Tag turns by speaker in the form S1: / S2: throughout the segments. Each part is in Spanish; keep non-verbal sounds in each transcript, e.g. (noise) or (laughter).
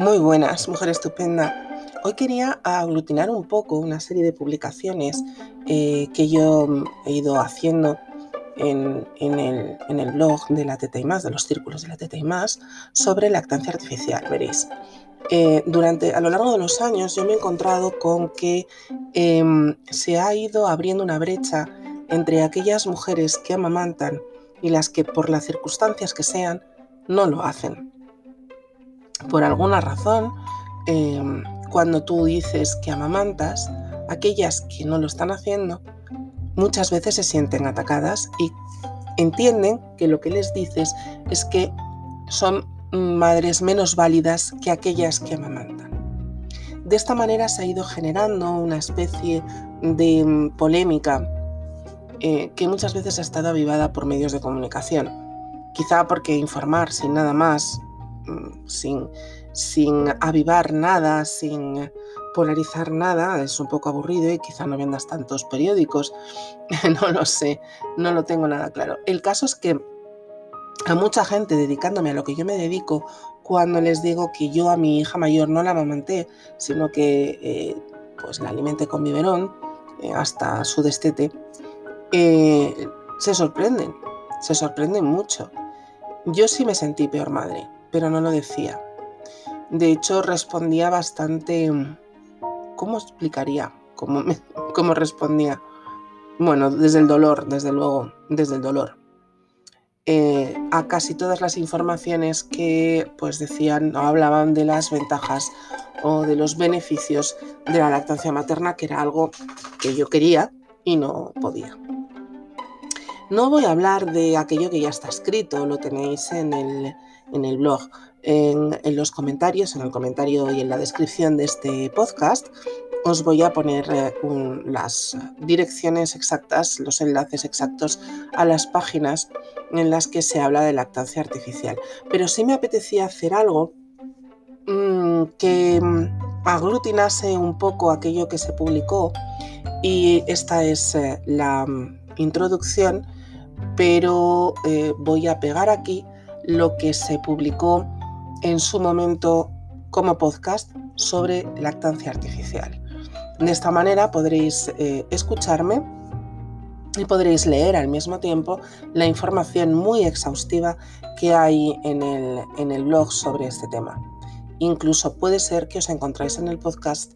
S1: Muy buenas, mujer estupenda. Hoy quería aglutinar un poco una serie de publicaciones eh, que yo he ido haciendo en, el, blog de la Teta y Más, de los círculos de la Teta y Más, sobre lactancia artificial. Veréis, eh, durante, a lo largo de los años yo me he encontrado con que em, se ha ido abriendo una brecha entre aquellas mujeres que amamantan y las que por las circunstancias que sean no lo hacen. Por alguna razón, em, cuando tú dices que amamantas, aquellas que no lo están haciendo muchas veces se sienten atacadas y entienden que lo que les dices es que son madres menos válidas que aquellas que amamantan. De esta manera se ha ido generando una especie de mm, polémica eh, que muchas veces ha estado avivada por medios de comunicación. Quizá porque informar sin nada más, sin, sin avivar nada, sin polarizar nada, es un poco aburrido y quizá no vendas tantos periódicos, (laughs) no lo sé, no lo tengo nada claro. El caso es que a mucha gente dedicándome a lo que yo me dedico, cuando les digo que yo a mi hija mayor no la amamanté, sino que eh, pues la alimenté con biberón eh, hasta su destete, eh, se sorprenden, se sorprenden mucho. Yo sí me sentí peor madre, pero no lo decía. De hecho, respondía bastante... ¿Cómo explicaría? ¿Cómo, (laughs) cómo respondía? Bueno, desde el dolor, desde luego, desde el dolor. Eh, a casi todas las informaciones que pues decían o hablaban de las ventajas o de los beneficios de la lactancia materna, que era algo que yo quería y no podía. No voy a hablar de aquello que ya está escrito, lo tenéis en el, en el blog, en, los comentarios, en el comentario y en la descripción de este podcast, os voy a poner eh, las direcciones exactas, los enlaces exactos a las páginas en las que se habla de lactancia artificial. Pero sí me apetecía hacer algo mm, que mm, aglutinase un poco aquello que se publicó y esta es eh, la mm, introducción, pero eh, voy a pegar aquí lo que se publicó en su momento como podcast sobre lactancia artificial. De esta manera podréis eh, escucharme y podréis leer al mismo tiempo la información muy exhaustiva que hay en el, en el blog sobre este tema. Incluso puede ser que os encontráis en el podcast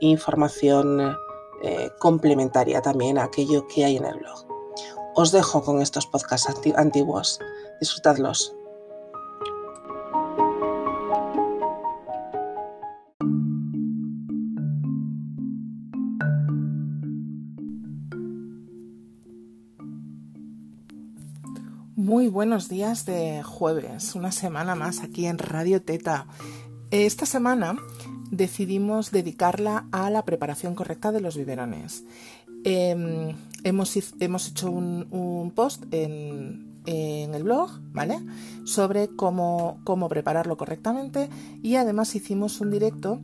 S1: información eh, complementaria también a aquello que hay en el blog. Os dejo con estos podcasts antiguos. Disfrutadlos. Buenos días de jueves, una semana más aquí en Radio Teta. Esta semana decidimos dedicarla a la preparación correcta de los biberones. Em, hemos, hemos, hecho un, post en, el blog, ¿vale? Sobre cómo, cómo prepararlo correctamente y además hicimos un directo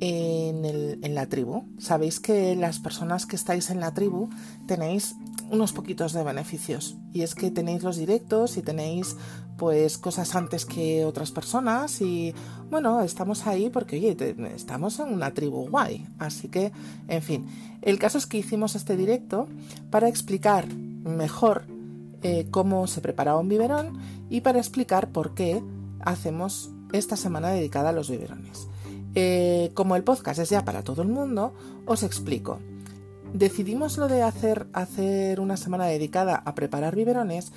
S1: en, la tribu. Sabéis que las personas que estáis en la tribu tenéis unos poquitos de beneficios. Y es que tenéis los directos y tenéis pues cosas antes que otras personas y bueno, estamos ahí porque oye, estamos en una tribu guay. Así que, en fin, el caso es que hicimos este directo para explicar mejor eh, cómo se preparaba un biberón y para explicar por qué hacemos esta semana dedicada a los biberones. Eh, como el podcast es ya para todo el mundo, os explico decidimos lo de hacer, hacer una semana dedicada a preparar biberones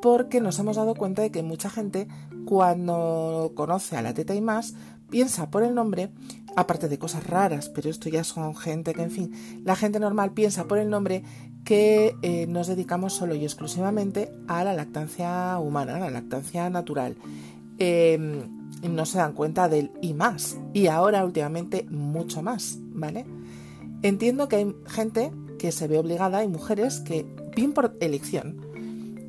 S1: porque nos hemos dado cuenta de que mucha gente cuando conoce a la teta y más piensa por el nombre, aparte de cosas raras, pero esto ya son gente que, en fin, la gente normal piensa por el nombre que eh, nos dedicamos solo y exclusivamente a la lactancia humana, a la lactancia natural. Em, no se dan cuenta del y más, y ahora últimamente mucho más, ¿vale? Entiendo que hay gente que se ve obligada, hay mujeres que, bien por elección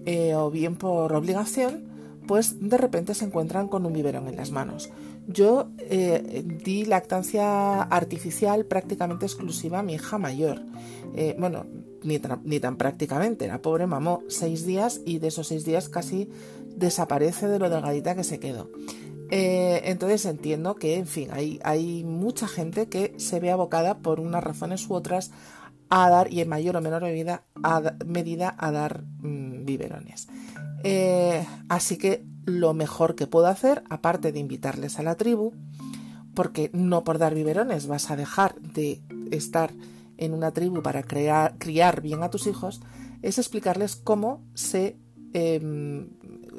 S1: eh, o bien por obligación, pues de repente se encuentran con un biberón en las manos. Yo eh, di lactancia artificial prácticamente exclusiva a mi hija mayor. Eh, bueno, ni ni tan, prácticamente, la pobre mamó seis días y de esos seis días casi desaparece de lo delgadita que se quedó.
S2: Eh, entonces entiendo que, en fin, hay, mucha gente que se ve abocada por unas razones u otras a dar, y en mayor o menor medida, a, dar mm, biberones. Eh, así que lo mejor que puedo hacer, aparte de invitarles a la tribu, porque no por dar biberones vas a dejar de estar en una tribu para criar bien a tus hijos, es explicarles cómo se, em,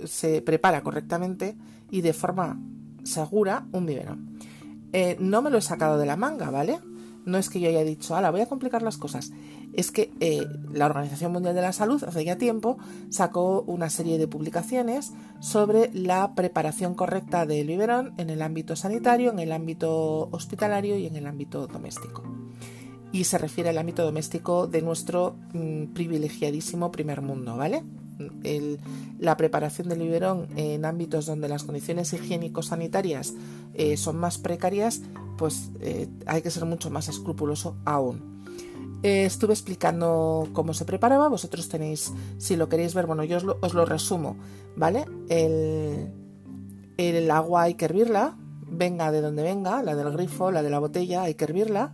S2: se prepara correctamente y de forma segura un biberón. Eh, no me lo he sacado de la manga, ¿vale? No es que yo haya dicho, la voy a complicar las cosas. Es que eh, la Organización Mundial de la Salud hace ya tiempo sacó una serie de publicaciones sobre la preparación correcta del biberón en el ámbito sanitario, en el ámbito hospitalario y en el ámbito doméstico. Y se refiere al ámbito doméstico de nuestro mm, privilegiadísimo primer mundo, ¿vale? La preparación del biberón en ámbitos donde las condiciones higiénico-sanitarias eh, son más precarias, pues eh, hay que ser mucho más escrupuloso aún. Eh, estuve explicando cómo se preparaba, vosotros tenéis, si lo queréis ver, bueno, yo os lo, resumo, ¿vale? El, el agua hay que hervirla, venga de donde venga, la del grifo, la de la botella, hay que hervirla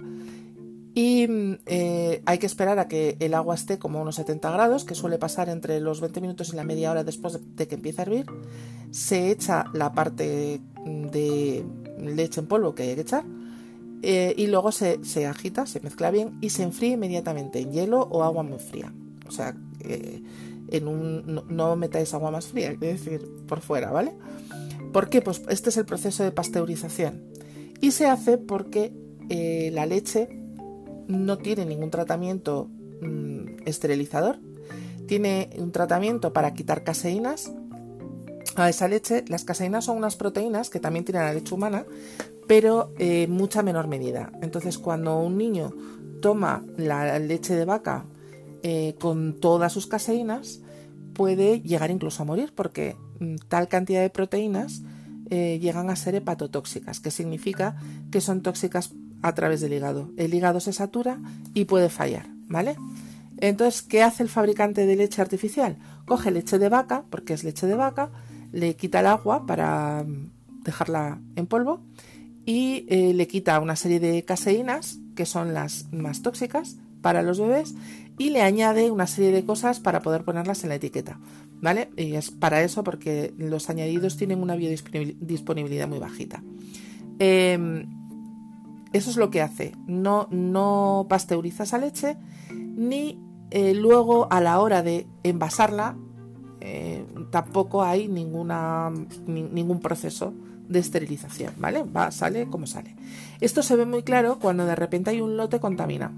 S2: y eh, hay que esperar a que el agua esté como a unos 70 grados, que suele pasar entre los 20 minutos y la media hora después de que empiece a hervir. Se echa la parte de leche en polvo que hay que echar. Eh, y luego se, agita, se mezcla bien y se enfría inmediatamente en hielo o agua muy fría. O sea, eh, no, metáis agua más fría, es decir, por fuera, ¿vale? ¿Por qué? Pues este es el proceso de pasteurización. Y se hace porque la leche no tiene ningún tratamiento mm, esterilizador, tiene un tratamiento para quitar caseínas a esa leche. Las caseínas son unas proteínas que también tienen la leche humana, pero en mucha menor medida. Entonces, cuando un niño toma la leche de vaca eh, con todas sus caseínas, puede llegar incluso a morir porque mm, tal cantidad de proteínas eh, llegan a ser hepatotóxicas, que significa que son tóxicas a través del hígado. El hígado se satura y puede fallar, ¿vale? Entonces, ¿qué hace el fabricante de leche artificial? Coge leche de vaca, porque es leche de vaca, le quita el agua para mm, dejarla en polvo y eh, le quita una serie de caseínas, que son las más tóxicas para los bebés, y le añade una serie de cosas para poder ponerlas en la etiqueta, ¿vale? Y es para eso porque los añadidos tienen una biodisponibilidad muy bajita. Eh, eso es lo que hace. No, no pasteuriza esa leche ni eh, luego a la hora de envasarla eh, tampoco hay ninguna, ningún proceso de esterilización, ¿vale? Va, sale como sale. Esto se ve muy claro cuando de repente hay un lote contaminado.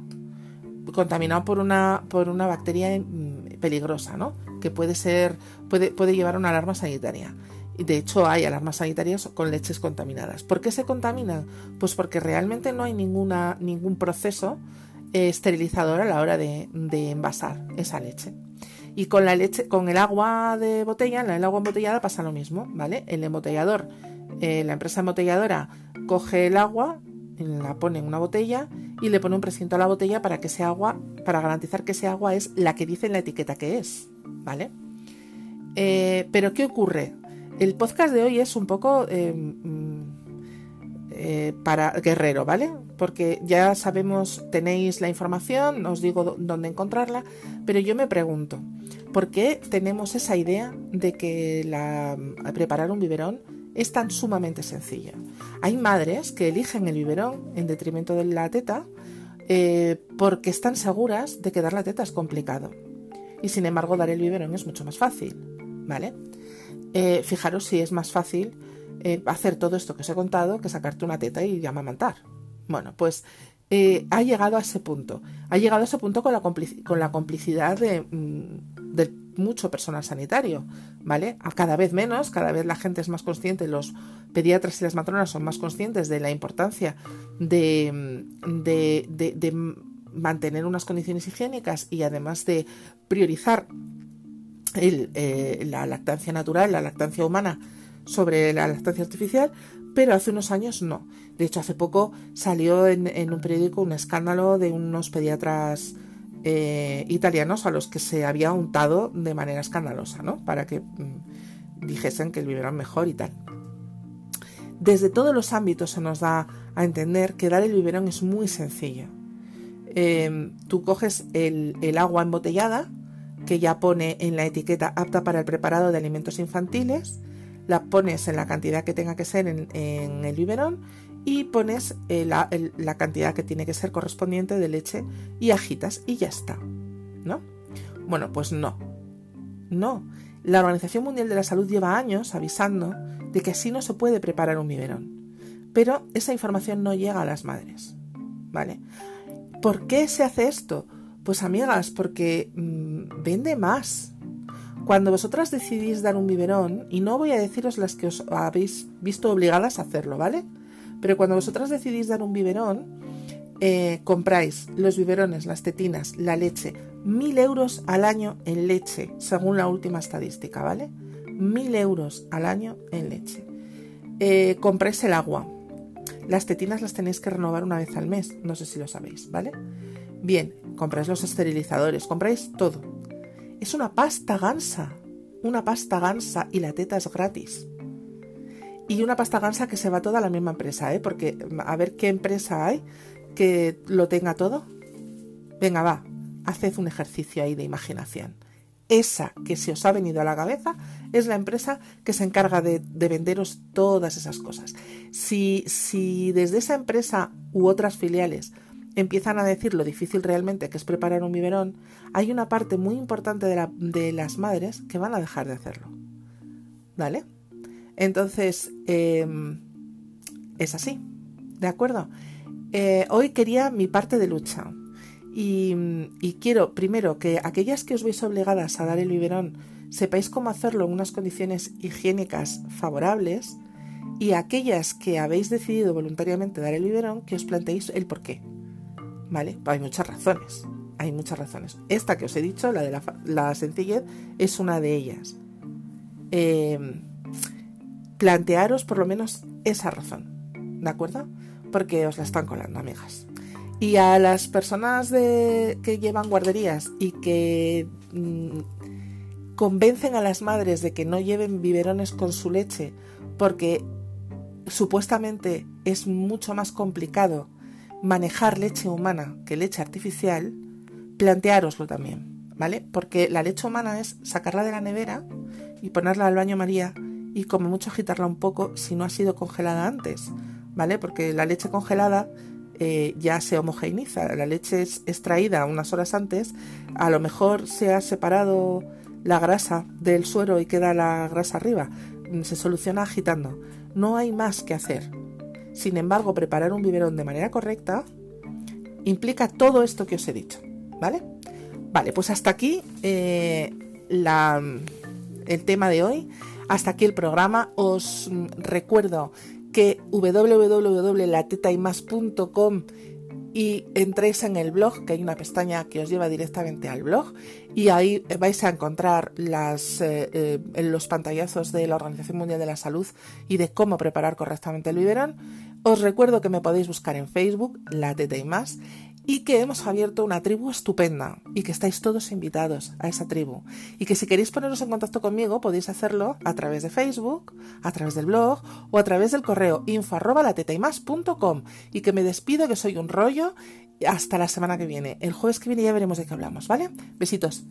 S2: Contaminado por una, por una bacteria mm, peligrosa, ¿no? Que puede ser, puede, puede llevar una alarma sanitaria. De hecho, hay alarmas sanitarias con leches contaminadas. ¿Por qué se contaminan? Pues porque realmente no hay ninguna, ningún proceso esterilizador a la hora de, envasar esa leche. Y con la leche, con el agua de botella, el agua embotellada pasa lo mismo, ¿vale? El embotellador, eh, la empresa embotelladora coge el agua, la pone en una botella y le pone un precinto a la botella para que ese agua, para garantizar que ese agua es la que dice en la etiqueta que es, ¿vale? Eh, pero ¿qué ocurre? El podcast de hoy es un poco eh, mm, eh, para guerrero, ¿vale? Porque ya sabemos, tenéis la información, os digo dónde encontrarla, pero yo me pregunto, ¿por qué tenemos esa idea de que la, preparar un biberón es tan sumamente sencilla? Hay madres que eligen el biberón en detrimento de la teta eh, porque están seguras de que dar la teta es complicado. Y sin embargo, dar el biberón es mucho más fácil, ¿vale? Eh, fijaros si es más fácil eh, hacer todo esto que os he contado que sacarte una teta y amamantar. Bueno, pues eh, ha llegado a ese punto. Ha llegado a ese punto con la, complicidad mm, de, mucho personal sanitario, ¿vale? Cada vez menos, cada vez la gente es más consciente, los pediatras y las matronas son más conscientes de la importancia de, mm, de mantener unas condiciones higiénicas y además de priorizar eh, la lactancia natural, la lactancia humana sobre la lactancia artificial, pero hace unos años no. De hecho, hace poco salió en, un periódico un escándalo de unos pediatras eh, italianos a los que se había untado de manera escandalosa, ¿no? Para que mm, dijesen que el biberón mejor y tal. Desde todos los ámbitos se nos da a entender que dar el biberón es muy sencillo. Em, tú coges el, agua embotellada, que ya pone en la etiqueta apta para el preparado de alimentos infantiles, la pones en la cantidad que tenga que ser en, el biberón y pones la, la, cantidad que tiene que ser correspondiente de leche y agitas y ya está. ¿No? Bueno, pues no. No. La Organización Mundial de la Salud lleva años avisando de que así no se puede preparar un biberón. Pero esa información no llega a las madres. ¿Vale? ¿Por qué se hace esto? Pues amigas, porque mm, vende más. Cuando vosotras decidís dar un biberón, y no voy a deciros las que os habéis visto obligadas a hacerlo, ¿vale? Pero cuando vosotras decidís dar un biberón, eh, compráis los biberones, las tetinas, la leche, mil euros al año en leche, según la última estadística, ¿vale? Mil euros al año en leche. Eh, compráis el agua. Las tetinas las tenéis que renovar una vez al mes, no sé si lo sabéis, ¿vale? Bien, compráis los esterilizadores, compráis todo. Es una pasta gansa, una pasta gansa y la teta es gratis. Y una pasta gansa que se va toda a la misma empresa, ¿eh? Porque a ver qué empresa hay que lo tenga todo? Venga, va, haced un ejercicio ahí de imaginación. Esa que se os ha venido a la cabeza es la empresa que se encarga de, venderos todas esas cosas. Si, si desde esa empresa u otras filiales empiezan a decir lo difícil realmente que es preparar un biberón, hay una parte muy importante de, las madres que van a dejar de hacerlo. ¿Vale? Entonces, em, es así. ¿De acuerdo? Eh, hoy quería mi parte de lucha. Y, quiero, primero, que aquellas que os veis obligadas a dar el biberón sepáis cómo hacerlo en unas condiciones higiénicas favorables. Y aquellas que habéis decidido voluntariamente dar el biberón, que os planteéis el por qué. ¿Vale? Hay muchas razones. Hay muchas razones. Esta que os he dicho, la de la, sencillez, es una de ellas. Eh, plantearos por lo menos esa razón. ¿De acuerdo? porque os la están colando, amigas. Y a las personas de, que llevan guarderías y que mm, convencen a las madres de que no lleven biberones con su leche porque supuestamente es mucho más complicado manejar leche humana que leche artificial, planteároslo también, ¿vale? Porque la leche humana es sacarla de la nevera y ponerla al baño María y como mucho agitarla un poco si no ha sido congelada antes ¿vale? Porque la leche congelada eh, ya se homogeneiza, la leche es extraída unas horas antes, a lo mejor se ha separado la grasa del suero y queda la grasa arriba, se soluciona agitando, no hay más que hacer. Sin embargo, preparar un biberón de manera correcta implica todo esto que os he dicho, ¿vale? Vale, pues hasta aquí eh, la, el tema de hoy. Hasta aquí el programa. Os recuerdo que www.latetaymas.com y entréis en el blog, que hay una pestaña que os lleva directamente al blog, y ahí vais a encontrar eh, eh, los pantallazos de la Organización Mundial de la Salud y de cómo preparar correctamente el biberón. Os recuerdo que me podéis buscar en Facebook, La Teta y Más, y que hemos abierto una tribu estupenda y que estáis todos invitados a esa tribu y que si queréis poneros en contacto conmigo podéis hacerlo a través de Facebook, a través del blog o a través del correo info y que me despido que soy un rollo hasta la semana que viene. El jueves que viene ya veremos de qué hablamos, ¿vale? Besitos.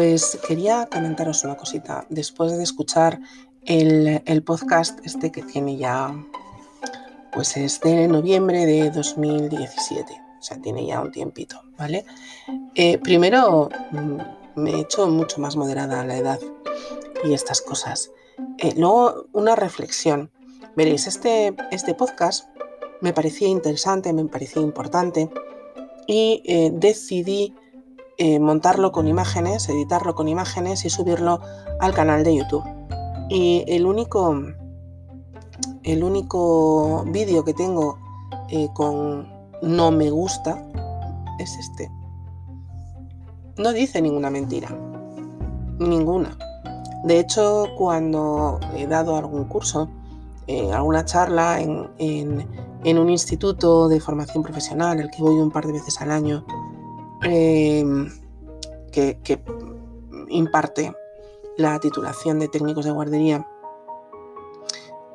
S1: Pues quería comentaros una cosita. Después de escuchar el, podcast este que tiene ya, pues es de noviembre de 2017, o sea, tiene ya un tiempito, ¿vale? Eh, primero mm, me he hecho mucho más moderada la edad y estas cosas. Eh, luego, una reflexión. Veréis, este, este podcast me parecía interesante, me parecía importante y eh, decidí eh, montarlo con imágenes, editarlo con imágenes y subirlo al canal de YouTube. Y el único, el único vídeo que tengo eh, con no me gusta es este. No dice ninguna mentira. Ninguna. De hecho, cuando he dado algún curso eh, alguna charla en, un instituto de formación profesional, al que voy un par de veces al año, em, que, imparte la titulación de técnicos de guardería,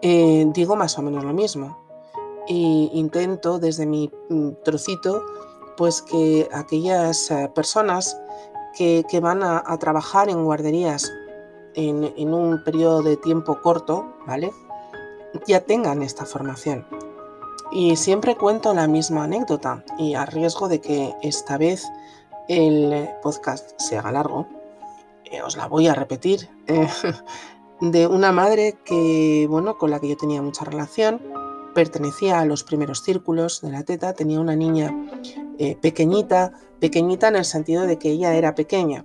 S1: eh, digo más o menos lo mismo. E intento desde mi mm, trocito, pues que aquellas eh, personas que, van a, trabajar en guarderías en, en, un periodo de tiempo corto, ¿vale? Ya tengan esta formación. Y siempre cuento la misma anécdota y a riesgo de que esta vez el podcast se haga largo, eh, os la voy a repetir, eh, (laughs) de una madre que, bueno, con la que yo tenía mucha relación, pertenecía a los primeros círculos de la teta, tenía una niña eh, pequeñita, pequeñita en el sentido de que ella era pequeña.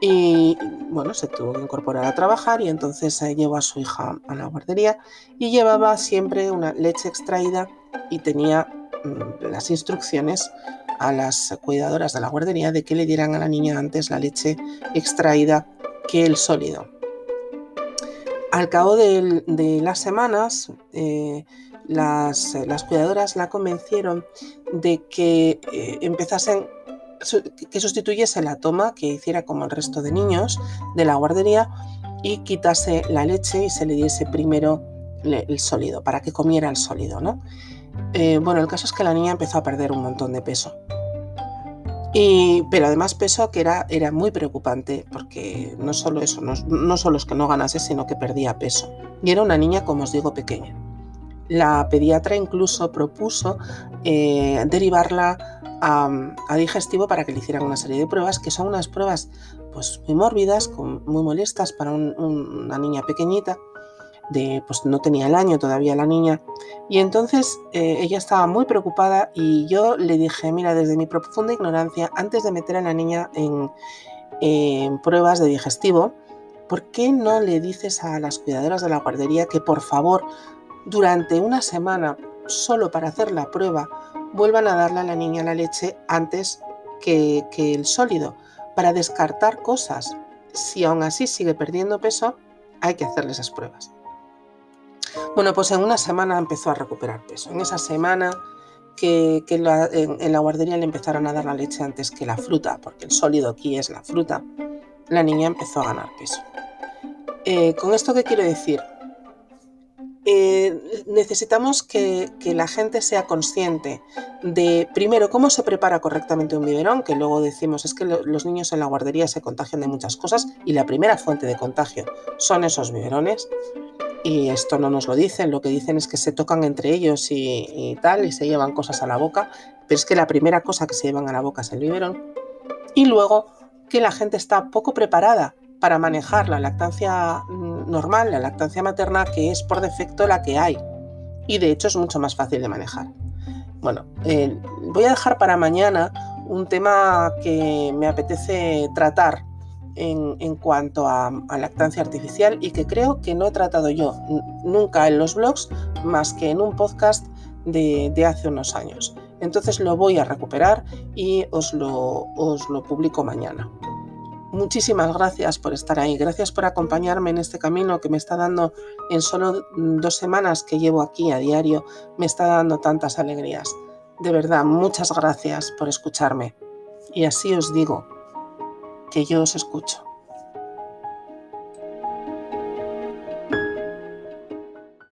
S1: Y bueno, se tuvo que incorporar a trabajar y entonces llevó a su hija a la guardería y llevaba siempre una leche extraída y tenía mm, las instrucciones a las cuidadoras de la guardería de que le dieran a la niña antes la leche extraída que el sólido. Al cabo de, las semanas, eh, las, cuidadoras la convencieron de que eh, empezasen que sustituyese la toma, que hiciera como el resto de niños de la guardería y quitase la leche y se le diese primero el sólido, para que comiera el sólido, ¿no? Eh, bueno, el caso es que la niña empezó a perder un montón de peso. Y, pero además peso que era, era muy preocupante, porque no solo eso, no, solo es que no ganase, sino que perdía peso. Y era una niña, como os digo, pequeña. La pediatra incluso propuso eh, derivarla a, digestivo para que le hicieran una serie de pruebas, que son unas pruebas pues, muy mórbidas, muy molestas para una niña pequeñita, de, pues no tenía el año todavía la niña. Y entonces eh, ella estaba muy preocupada y yo le dije, mira, desde mi profunda ignorancia, antes de meter a la niña en, en pruebas de digestivo, ¿por qué no le dices a las cuidadoras de la guardería que por favor durante una semana, solo para hacer la prueba, vuelvan a darle a la niña la leche antes que, el sólido, para descartar cosas? Si aún así sigue perdiendo peso, hay que hacerle esas pruebas. Bueno, pues en una semana empezó a recuperar peso. En esa semana que, en, la guardería le empezaron a dar la leche antes que la fruta, porque el sólido aquí es la fruta, la niña empezó a ganar peso. Eh, ¿Con esto qué quiero decir? Eh, necesitamos que, la gente sea consciente de, primero, cómo se prepara correctamente un biberón, que luego decimos es que los niños en la guardería se contagian de muchas cosas y la primera fuente de contagio son esos biberones y esto no nos lo dicen, lo que dicen es que se tocan entre ellos y, tal, y se llevan cosas a la boca, pero es que la primera cosa que se llevan a la boca es el biberón. Y luego que la gente está poco preparada para manejar la lactancia normal, la lactancia materna, que es por defecto la que hay. Y de hecho es mucho más fácil de manejar. Bueno, eh, voy a dejar para mañana un tema que me apetece tratar en, cuanto a, lactancia artificial y que creo que no he tratado yo nunca en los blogs más que en un podcast de, hace unos años. Entonces lo voy a recuperar y os lo publico mañana. Muchísimas gracias por estar ahí, gracias por acompañarme en este camino que me está dando en solo dos semanas que llevo aquí a diario, me está dando tantas alegrías. De verdad, muchas gracias por escucharme. Y así os digo, que yo os escucho.